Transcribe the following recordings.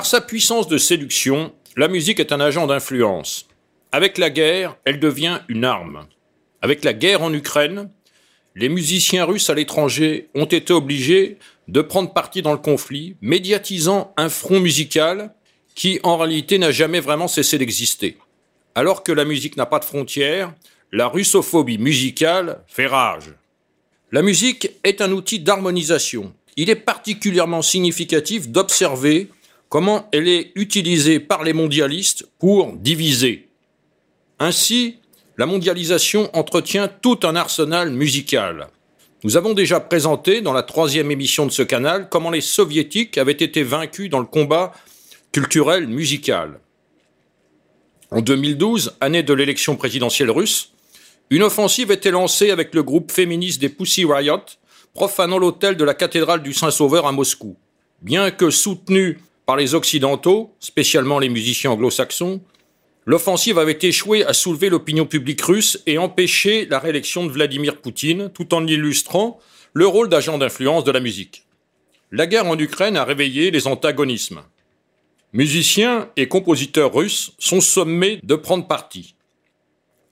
Par sa puissance de séduction, la musique est un agent d'influence. Avec la guerre, elle devient une arme. Avec la guerre en Ukraine, les musiciens russes à l'étranger ont été obligés de prendre parti dans le conflit, médiatisant un front musical qui en réalité n'a jamais vraiment cessé d'exister. Alors que la musique n'a pas de frontières, la russophobie musicale fait rage. La musique est un outil d'harmonisation. Il est particulièrement significatif d'observer comment elle est utilisée par les mondialistes pour diviser? Ainsi, la mondialisation entretient tout un arsenal musical. Nous avons déjà présenté dans la troisième émission de ce canal comment les soviétiques avaient été vaincus dans le combat culturel musical. En 2012, année de l'élection présidentielle russe, une offensive était lancée avec le groupe féministe des Pussy Riot, profanant l'hôtel de la cathédrale du Saint-Sauveur à Moscou. Bien que soutenue par les Occidentaux, spécialement les musiciens anglo-saxons, l'offensive avait échoué à soulever l'opinion publique russe et empêcher la réélection de Vladimir Poutine, tout en illustrant le rôle d'agent d'influence de la musique. La guerre en Ukraine a réveillé les antagonismes. Musiciens et compositeurs russes sont sommés de prendre parti.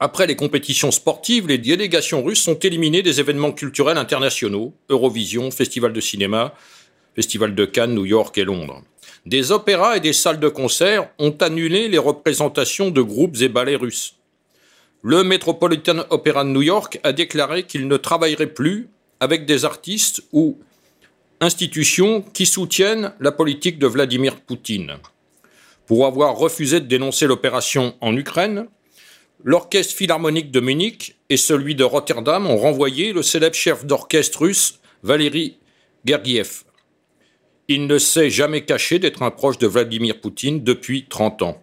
Après les compétitions sportives, les délégations russes sont éliminées des événements culturels internationaux, Eurovision, Festival de cinéma, Festival de Cannes, New York et Londres. Des opéras et des salles de concert ont annulé les représentations de groupes et ballets russes. Le Metropolitan Opera de New York a déclaré qu'il ne travaillerait plus avec des artistes ou institutions qui soutiennent la politique de Vladimir Poutine. Pour avoir refusé de dénoncer l'opération en Ukraine, l'Orchestre philharmonique de Munich et celui de Rotterdam ont renvoyé le célèbre chef d'orchestre russe Valéry Gergiev. Il ne s'est jamais caché d'être un proche de Vladimir Poutine depuis 30 ans.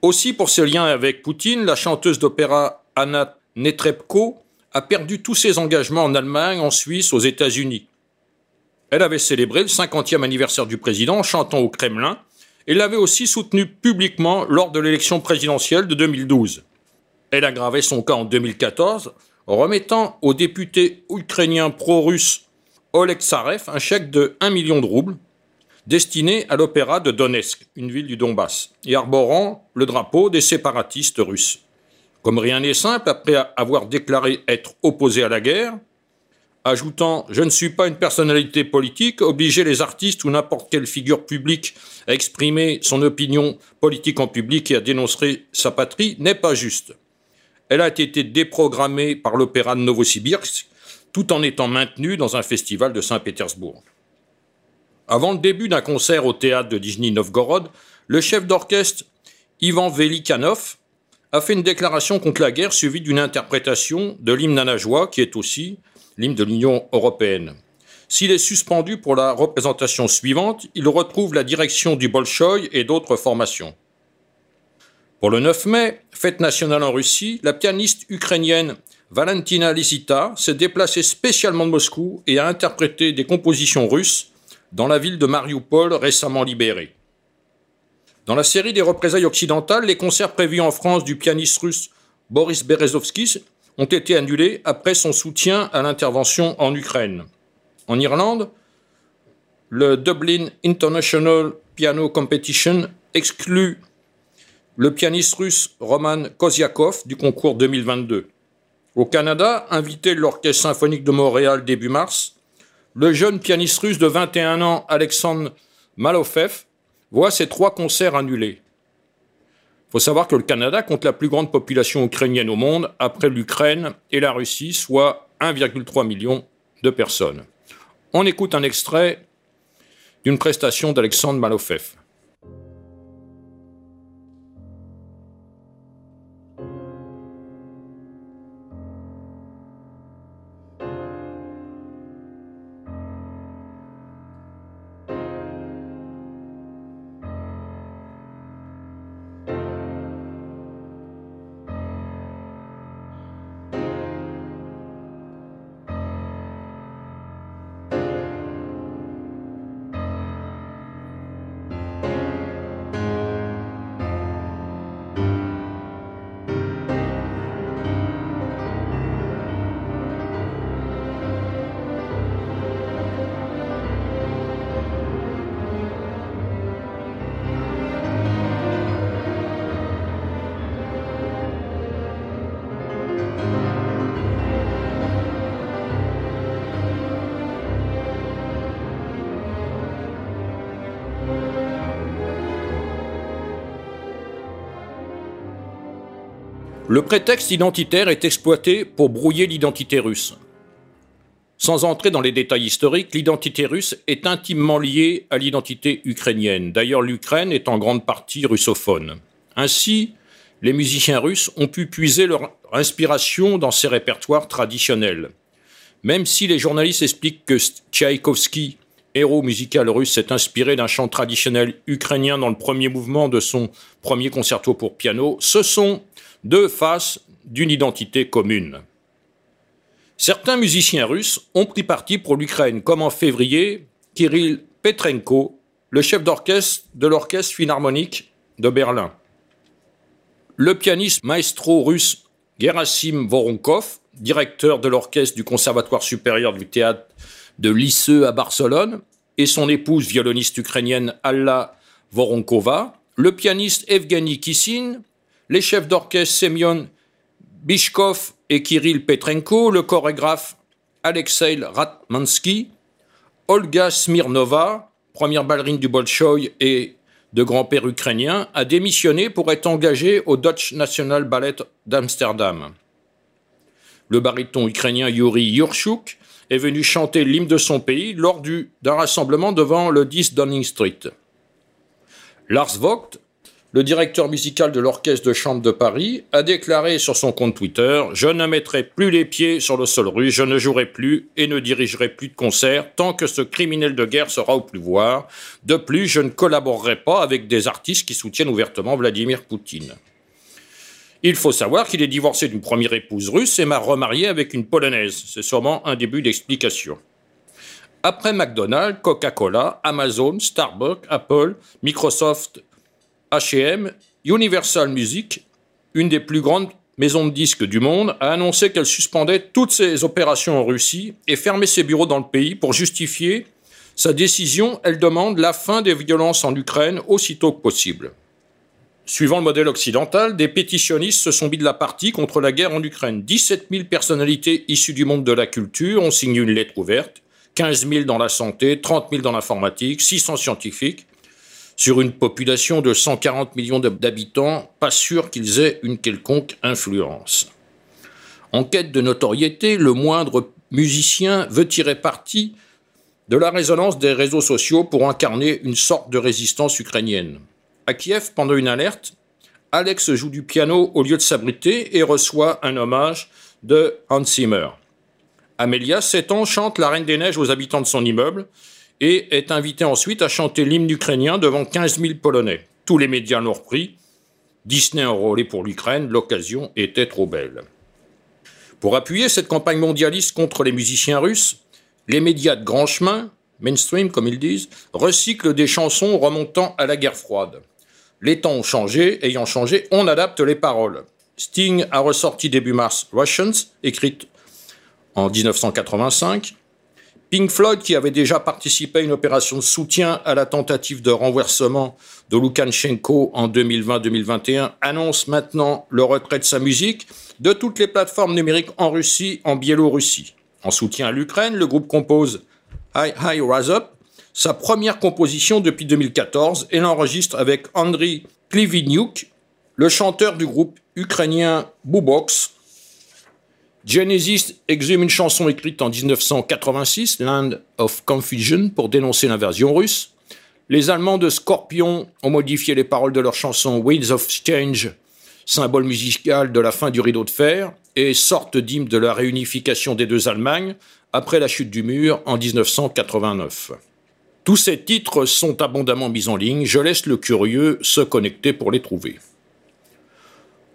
Aussi, pour ses liens avec Poutine, la chanteuse d'opéra Anna Netrebko a perdu tous ses engagements en Allemagne, en Suisse, aux États-Unis. Elle avait célébré le 50e anniversaire du président en chantant au Kremlin et l'avait aussi soutenu publiquement lors de l'élection présidentielle de 2012. Elle a aggravé son cas en 2014 en remettant au député ukrainien pro-russe Oleg Tsarev un chèque de 1 million de roubles destiné à l'opéra de Donetsk, une ville du Donbass, et arborant le drapeau des séparatistes russes. Comme rien n'est simple, après avoir déclaré être opposé à la guerre, ajoutant Je ne suis pas une personnalité politique, obliger les artistes ou n'importe quelle figure publique à exprimer son opinion politique en public et à dénoncer sa patrie n'est pas juste. Elle a été déprogrammée par l'opéra de Novosibirsk, tout en étant maintenue dans un festival de Saint-Pétersbourg. Avant le début d'un concert au théâtre de Nijni Novgorod, le chef d'orchestre Ivan Velikanov a fait une déclaration contre la guerre suivie d'une interprétation de l'hymne nanajois, qui est aussi l'hymne de l'Union européenne. S'il est suspendu pour la représentation suivante, il retrouve la direction du Bolchoï et d'autres formations. Pour le 9 mai, fête nationale en Russie, la pianiste ukrainienne Valentina Lisita s'est déplacée spécialement de Moscou et a interprété des compositions russes dans la ville de Mariupol récemment libérée. Dans la série des représailles occidentales, les concerts prévus en France du pianiste russe Boris Berezovsky ont été annulés après son soutien à l'intervention en Ukraine. En Irlande, le Dublin International Piano Competition exclut le pianiste russe Roman Koziakov du concours 2022. Au Canada, invité de l'Orchestre symphonique de Montréal début mars, le jeune pianiste russe de 21 ans Alexandre Malofev voit ses trois concerts annulés. Il faut savoir que le Canada compte la plus grande population ukrainienne au monde après l'Ukraine et la Russie, soit 1,3 million de personnes. On écoute un extrait d'une prestation d'Alexandre Malofev. Le prétexte identitaire est exploité pour brouiller l'identité russe. Sans entrer dans les détails historiques, l'identité russe est intimement liée à l'identité ukrainienne. D'ailleurs, l'Ukraine est en grande partie russophone. Ainsi, les musiciens russes ont pu puiser leur inspiration dans ces répertoires traditionnels. Même si les journalistes expliquent que Tchaïkovski héros musical russe, s'est inspiré d'un chant traditionnel ukrainien dans le premier mouvement de son premier concerto pour piano, ce sont deux faces d'une identité commune. Certains musiciens russes ont pris parti pour l'Ukraine, comme en février Kirill Petrenko, le chef d'orchestre de l'Orchestre philharmonique de Berlin. Le pianiste maestro russe Gerasim Voronkov, directeur de l'orchestre du Conservatoire supérieur du théâtre de Lisseux à Barcelone, et son épouse violoniste ukrainienne Alla Voronkova, le pianiste Evgeny Kissin, les chefs d'orchestre Semyon Bishkov et Kirill Petrenko, le chorégraphe Alexei Ratmansky, Olga Smirnova, première ballerine du Bolchoï et de grand-père ukrainien, a démissionné pour être engagé au Dutch National Ballet d'Amsterdam. Le baryton ukrainien Yuri Yurchuk est venu chanter l'hymne de son pays lors d'un rassemblement devant le 10 Downing Street. Lars Vogt, le directeur musical de l'Orchestre de Chambre de Paris, a déclaré sur son compte Twitter Je ne mettrai plus les pieds sur le sol russe, je ne jouerai plus et ne dirigerai plus de concerts tant que ce criminel de guerre sera au pouvoir. De plus, je ne collaborerai pas avec des artistes qui soutiennent ouvertement Vladimir Poutine. Il faut savoir qu'il est divorcé d'une première épouse russe et m'a remarié avec une polonaise. C'est sûrement un début d'explication. Après McDonald's, Coca-Cola, Amazon, Starbucks, Apple, Microsoft H&M, Universal Music, une des plus grandes maisons de disques du monde, a annoncé qu'elle suspendait toutes ses opérations en Russie et fermait ses bureaux dans le pays pour justifier sa décision. Elle demande la fin des violences en Ukraine aussitôt que possible. Suivant le modèle occidental, des pétitionnistes se sont mis de la partie contre la guerre en Ukraine. 17 000 personnalités issues du monde de la culture ont signé une lettre ouverte, 15 000 dans la santé, 30 000 dans l'informatique, 600 scientifiques, sur une population de 140 millions d'habitants, pas sûr qu'ils aient une quelconque influence. En quête de notoriété, le moindre musicien veut tirer parti de la résonance des réseaux sociaux pour incarner une sorte de résistance ukrainienne. À Kiev, pendant une alerte, Alex joue du piano au lieu de s'abriter et reçoit un hommage de Hans Zimmer. Amelia, 7 ans, chante La Reine des Neiges aux habitants de son immeuble et est invité ensuite à chanter l'hymne ukrainien devant 15 000 Polonais. Tous les médias l'ont repris. Disney enrôlé pour l'Ukraine, l'occasion était trop belle. Pour appuyer cette campagne mondialiste contre les musiciens russes, les médias de grand chemin, mainstream comme ils disent, recyclent des chansons remontant à la guerre froide. Les temps ont changé, ayant changé, on adapte les paroles. Sting a ressorti début mars Russians, écrite en 1985, Pink Floyd, qui avait déjà participé à une opération de soutien à la tentative de renversement de Lukashenko en 2020-2021, annonce maintenant le retrait de sa musique de toutes les plateformes numériques en Russie, en Biélorussie. En soutien à l'Ukraine, le groupe compose High High Rise Up, sa première composition depuis 2014, et l'enregistre avec Andriy Klivinyuk, le chanteur du groupe ukrainien Bubox, Genesis exhume une chanson écrite en 1986, Land of Confusion, pour dénoncer l'invasion russe. Les Allemands de Scorpion ont modifié les paroles de leur chanson Wheels of Change, symbole musical de la fin du rideau de fer, et sorte d'hymne de la réunification des deux Allemagnes après la chute du mur en 1989. Tous ces titres sont abondamment mis en ligne, je laisse le curieux se connecter pour les trouver.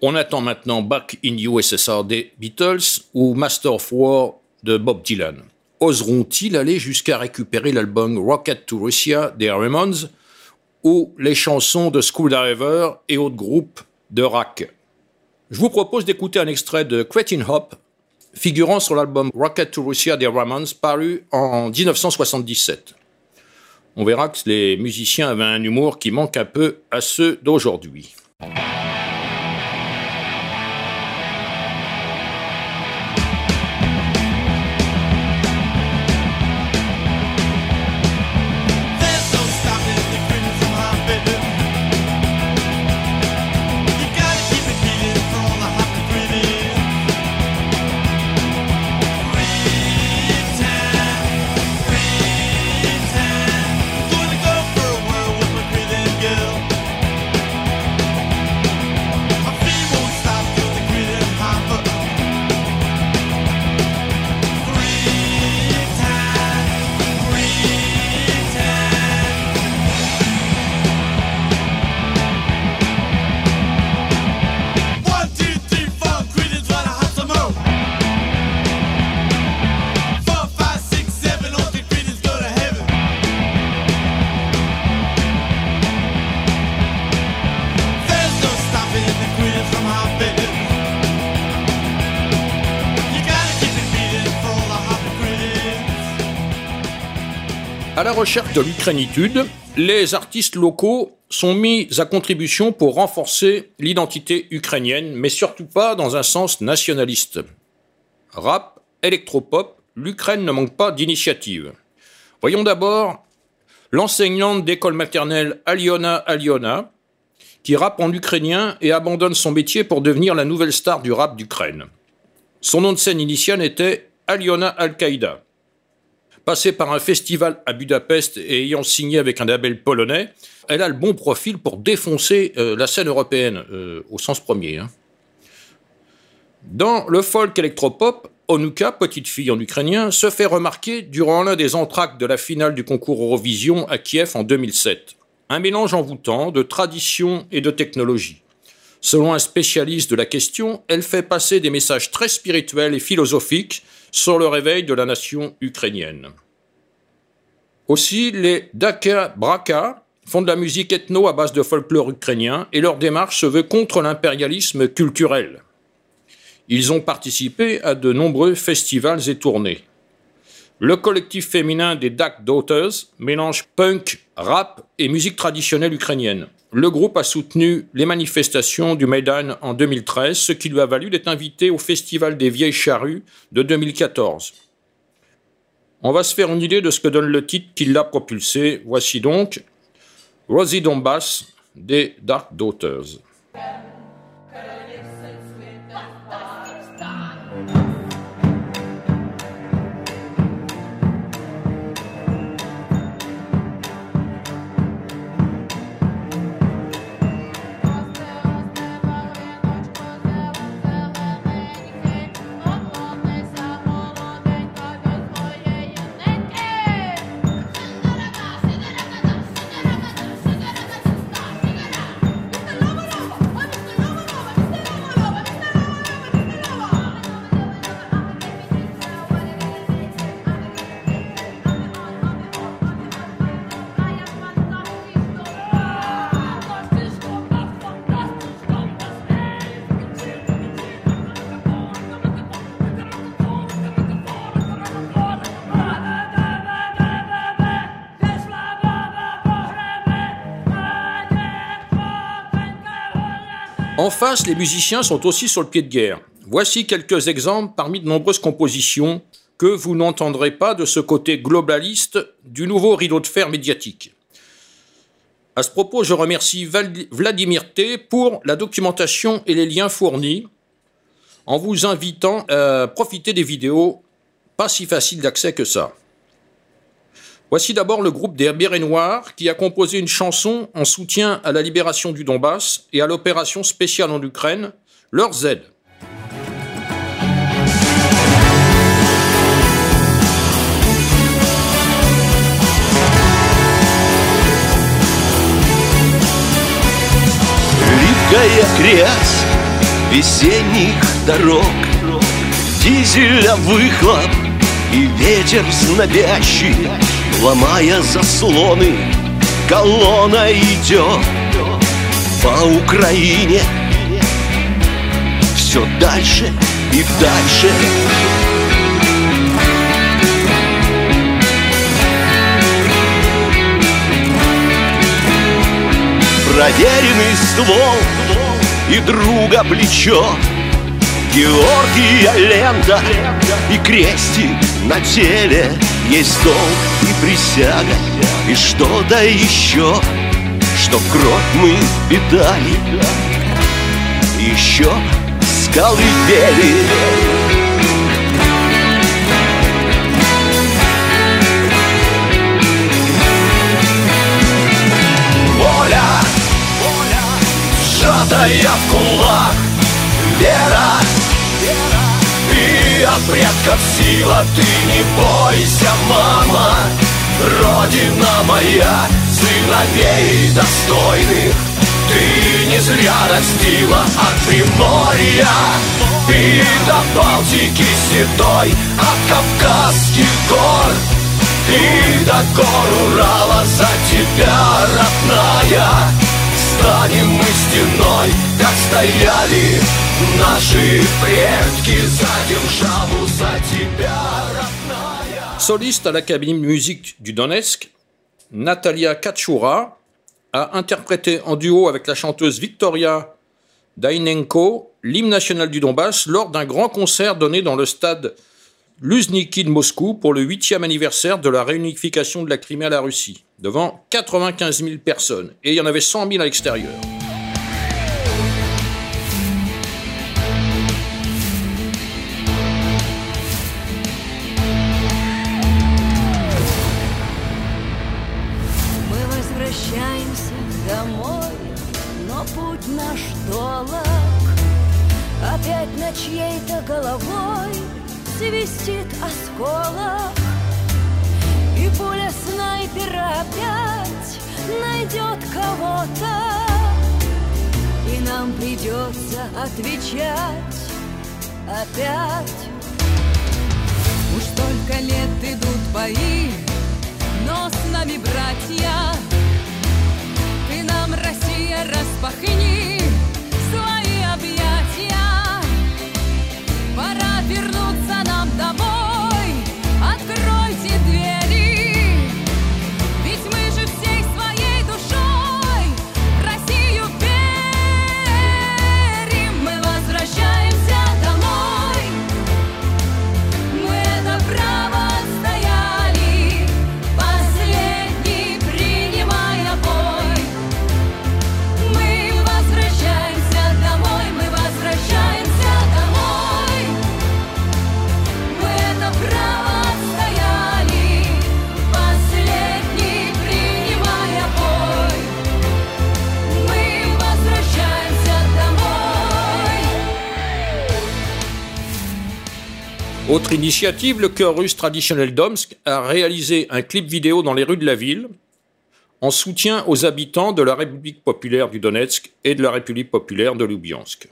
On attend maintenant Back in USSR des Beatles ou Master of War de Bob Dylan. Oseront-ils aller jusqu'à récupérer l'album Rocket to Russia des Ramones ou les chansons de Screwdriver et autres groupes de rock? Je vous propose d'écouter un extrait de Cretin Hop figurant sur l'album Rocket to Russia des Ramones paru en 1977. On verra que les musiciens avaient un humour qui manque un peu à ceux d'aujourd'hui. La recherche de l'Ukrainitude, les artistes locaux sont mis à contribution pour renforcer l'identité ukrainienne, mais surtout pas dans un sens nationaliste. Rap, électropop, l'Ukraine ne manque pas d'initiatives. Voyons d'abord l'enseignante d'école maternelle Aliona Aliona, qui rappe en ukrainien et abandonne son métier pour devenir la nouvelle star du rap d'Ukraine. Son nom de scène initial était Aliona Al-Qaïda. Passée par un festival à Budapest et ayant signé avec un label polonais, elle a le bon profil pour défoncer euh, la scène européenne, euh, au sens premier. Hein. Dans le folk électropop, Onuka, petite fille en ukrainien, se fait remarquer durant l'un des entractes de la finale du concours Eurovision à Kiev en 2007. Un mélange envoûtant de tradition et de technologie. Selon un spécialiste de la question, elle fait passer des messages très spirituels et philosophiques sur le réveil de la nation ukrainienne. Aussi, les Daka Braka font de la musique ethno à base de folklore ukrainien et leur démarche se veut contre l'impérialisme culturel. Ils ont participé à de nombreux festivals et tournées. Le collectif féminin des Dak Daughters mélange punk, rap et musique traditionnelle ukrainienne. Le groupe a soutenu les manifestations du Maidan en 2013, ce qui lui a valu d'être invité au Festival des Vieilles Charrues de 2014. On va se faire une idée de ce que donne le titre qui l'a propulsé. Voici donc Rosie Donbass des Dark Daughters. En face, les musiciens sont aussi sur le pied de guerre. Voici quelques exemples parmi de nombreuses compositions que vous n'entendrez pas de ce côté globaliste du nouveau rideau de fer médiatique. À ce propos, je remercie Vladimir T pour la documentation et les liens fournis en vous invitant à profiter des vidéos pas si faciles d'accès que ça. Voici d'abord le groupe des Bérets Noirs qui a composé une chanson en soutien à la libération du Donbass et à l'opération spéciale en Ukraine, leur Z. Ломая заслоны, колонна идет по Украине. Все дальше и дальше. Проверенный ствол и друга плечо. Георгия лента и крестик на теле Есть долг присяга. И что-то еще Что кровь мы питали Еще скалы бели Воля, воля, сжатая в кулак. Вера от предков сила Ты не бойся, мама. Родина моя Сыновей достойных. Ты не зря растила от Приморья. И до Балтики седой От Кавказских гор. И до гор Урала За тебя, родная Станем мы стеной, как стояли Наши предки за державу, за тебя, родная Soliste à l'Académie de musique du Donetsk, Natalia Kachura a interprété en duo avec la chanteuse Victoria Dainenko l'hymne national du Donbass lors d'un grand concert donné dans le stade Luzniki de Moscou pour le huitième anniversaire de la réunification de la Crimée à la Russie, devant 95 000 personnes, et il y en avait 100 000 à l'extérieur. Отвечать опять. Уж столько лет идут бои, но с нами братья. Ты нам, Россия, распахни initiative, le chœur russe traditionnel d'Omsk a réalisé un clip vidéo dans les rues de la ville en soutien aux habitants de la République populaire du Donetsk et de la République populaire de Lubyansk.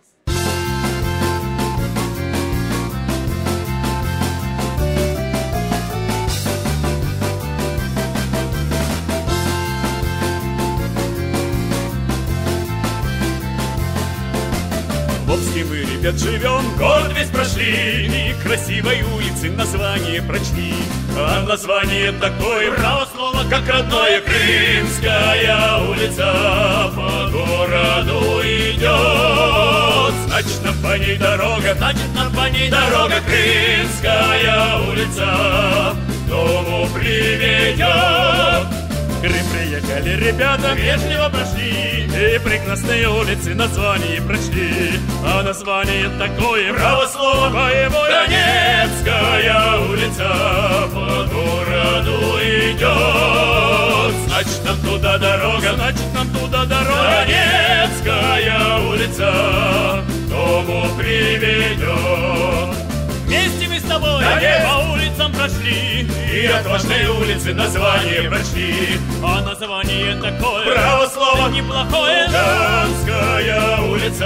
Ребят, живем, город весь прошли И красивой улицы название прочли. А название такое, право слово, как родное Крымская улица по городу идет. Значит, нам по ней дорога, значит, нам по ней дорога Крымская улица дому приведет Крым приехали ребята, вежливо прошли И прекрасные улицы название прочли. А название такое, право слово боевое Донецкая улица по городу идет Значит, нам туда дорога, значит, нам туда дорога. Донецкая улица дому приведет Вместе мы с тобой по улицам прошли. И отважные улицы название прочли. А название такое. Право слово. Неплохое. Луганская улица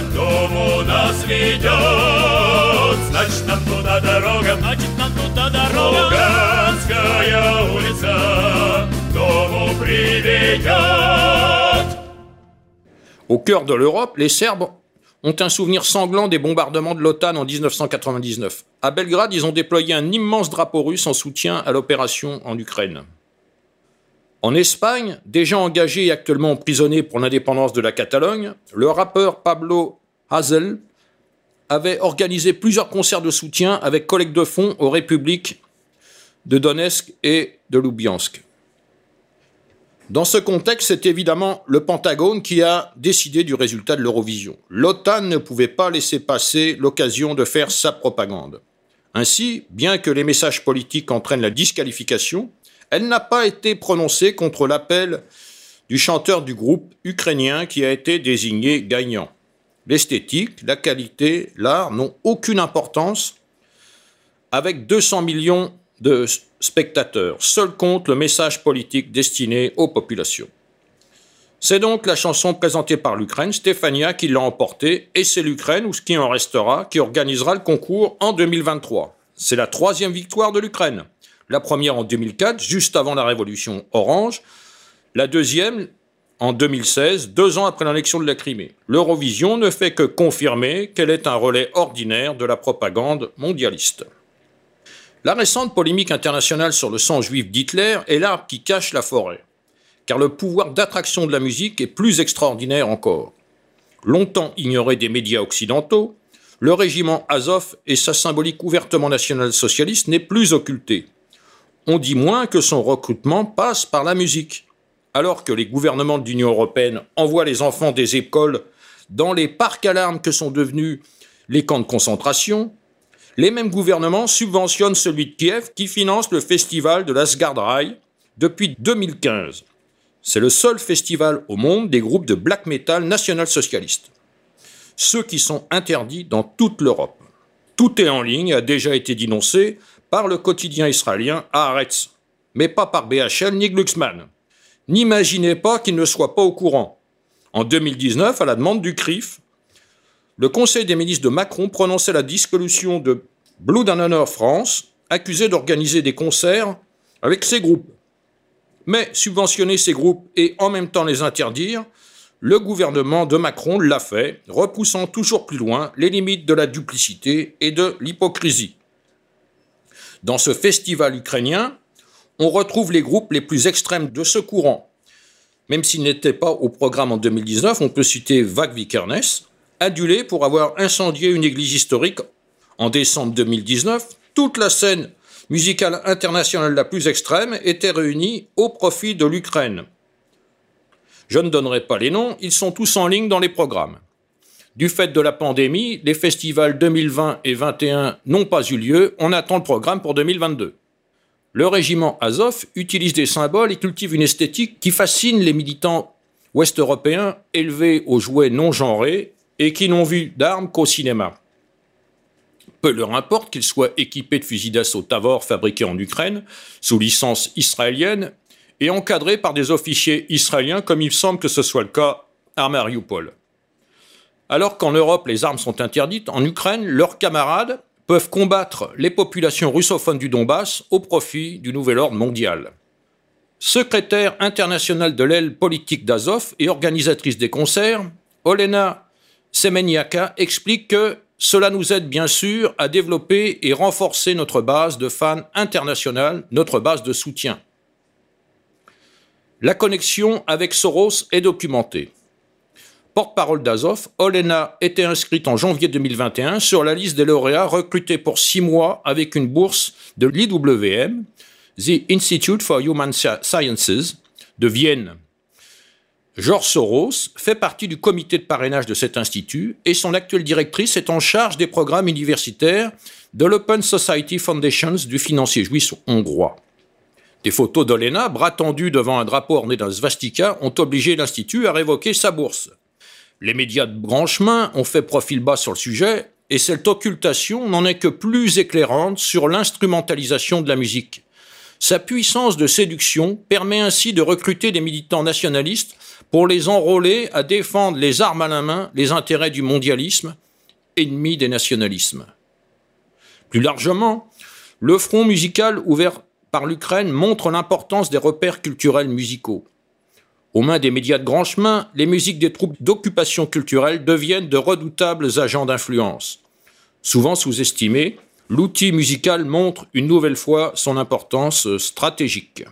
К дому нас ведет. Значит нам туда дорога. Значит нам туда дорога. Луганская улица К дому приведет. Au cœur de l'Europe, les Serbes ont un souvenir sanglant des bombardements de l'OTAN en 1999. À Belgrade, ils ont déployé un immense drapeau russe en soutien à l'opération en Ukraine. En Espagne, déjà engagé et actuellement emprisonné pour l'indépendance de la Catalogne, le rappeur Pablo Hazel avait organisé plusieurs concerts de soutien avec collecte de fonds aux républiques de Donetsk et de Lubyansk. Dans ce contexte, c'est évidemment le Pentagone qui a décidé du résultat de l'Eurovision. L'OTAN ne pouvait pas laisser passer l'occasion de faire sa propagande. Ainsi, bien que les messages politiques entraînent la disqualification, elle n'a pas été prononcée contre l'appel du chanteur du groupe ukrainien qui a été désigné gagnant. L'esthétique, la qualité, l'art n'ont aucune importance avec 200 millions de spectateurs. Seul compte le message politique destiné aux populations. C'est donc la chanson présentée par l'Ukraine, Stefania, qui l'a emportée, et c'est l'Ukraine, ou ce qui en restera, qui organisera le concours en 2023. C'est la troisième victoire de l'Ukraine. La première en 2004, juste avant la révolution orange. La deuxième en 2016, deux ans après l'annexion de la Crimée. L'Eurovision ne fait que confirmer qu'elle est un relais ordinaire de la propagande mondialiste. La récente polémique internationale sur le sang juif d'Hitler est l'arbre qui cache la forêt, car le pouvoir d'attraction de la musique est plus extraordinaire encore. Longtemps ignoré des médias occidentaux, le régiment Azov et sa symbolique ouvertement nationale-socialiste n'est plus occulté. On dit moins que son recrutement passe par la musique. Alors que les gouvernements de l'Union européenne envoient les enfants des écoles dans les parcs à larmes que sont devenus les camps de concentration, les mêmes gouvernements subventionnent celui de Kiev qui finance le festival de l'Asgardrai depuis 2015. C'est le seul festival au monde des groupes de black metal national-socialistes. Ceux qui sont interdits dans toute l'Europe. Tout est en ligne, a déjà été dénoncé par le quotidien israélien Haaretz, mais pas par BHL ni Glucksmann. N'imaginez pas qu'ils ne soient pas au courant. En 2019, à la demande du CRIF, le Conseil des ministres de Macron prononçait la dissolution de Blood and Honor France, accusé d'organiser des concerts avec ces groupes. Mais subventionner ces groupes et en même temps les interdire, le gouvernement de Macron l'a fait, repoussant toujours plus loin les limites de la duplicité et de l'hypocrisie. Dans ce festival ukrainien, on retrouve les groupes les plus extrêmes de ce courant. Même s'ils n'étaient pas au programme en 2019, on peut citer Vag Vikernes, adulé pour avoir incendié une église historique en décembre 2019. Toute la scène musicale internationale la plus extrême était réunie au profit de l'Ukraine. Je ne donnerai pas les noms, ils sont tous en ligne dans les programmes. Du fait de la pandémie, les festivals 2020 et 2021 n'ont pas eu lieu, on attend le programme pour 2022. Le régiment Azov utilise des symboles et cultive une esthétique qui fascine les militants ouest-européens élevés aux jouets non genrés et qui n'ont vu d'armes qu'au cinéma. Peu leur importe qu'ils soient équipés de fusils d'assaut Tavor fabriqués en Ukraine, sous licence israélienne, et encadrés par des officiers israéliens comme il semble que ce soit le cas à Mariupol. Alors qu'en Europe les armes sont interdites, en Ukraine, leurs camarades peuvent combattre les populations russophones du Donbass au profit du nouvel ordre mondial. Secrétaire internationale de l'aile politique d'Azov et organisatrice des concerts, Olena Semeniaka explique que cela nous aide bien sûr à développer et renforcer notre base de fans internationales, notre base de soutien. La connexion avec Soros est documentée. Porte-parole d'Azov, Olena était inscrite en janvier 2021 sur la liste des lauréats recrutés pour six mois avec une bourse de l'IWM, The Institute for Human Sciences, de Vienne. Georges Soros fait partie du comité de parrainage de cet institut et son actuelle directrice est en charge des programmes universitaires de l'Open Society Foundations du financier juif hongrois. Des photos d'Olena, bras tendus devant un drapeau orné d'un svastika, ont obligé l'Institut à révoquer sa bourse. Les médias de branchemin ont fait profil bas sur le sujet, et cette occultation n'en est que plus éclairante sur l'instrumentalisation de la musique. Sa puissance de séduction permet ainsi de recruter des militants nationalistes pour les enrôler à défendre les armes à la main les intérêts du mondialisme, ennemi des nationalismes. Plus largement, le front musical ouvert par l'Ukraine montre l'importance des repères culturels musicaux. Aux mains des médias de grand chemin, les musiques des troupes d'occupation culturelle deviennent de redoutables agents d'influence. Souvent sous-estimés, l'outil musical montre une nouvelle fois son importance stratégique.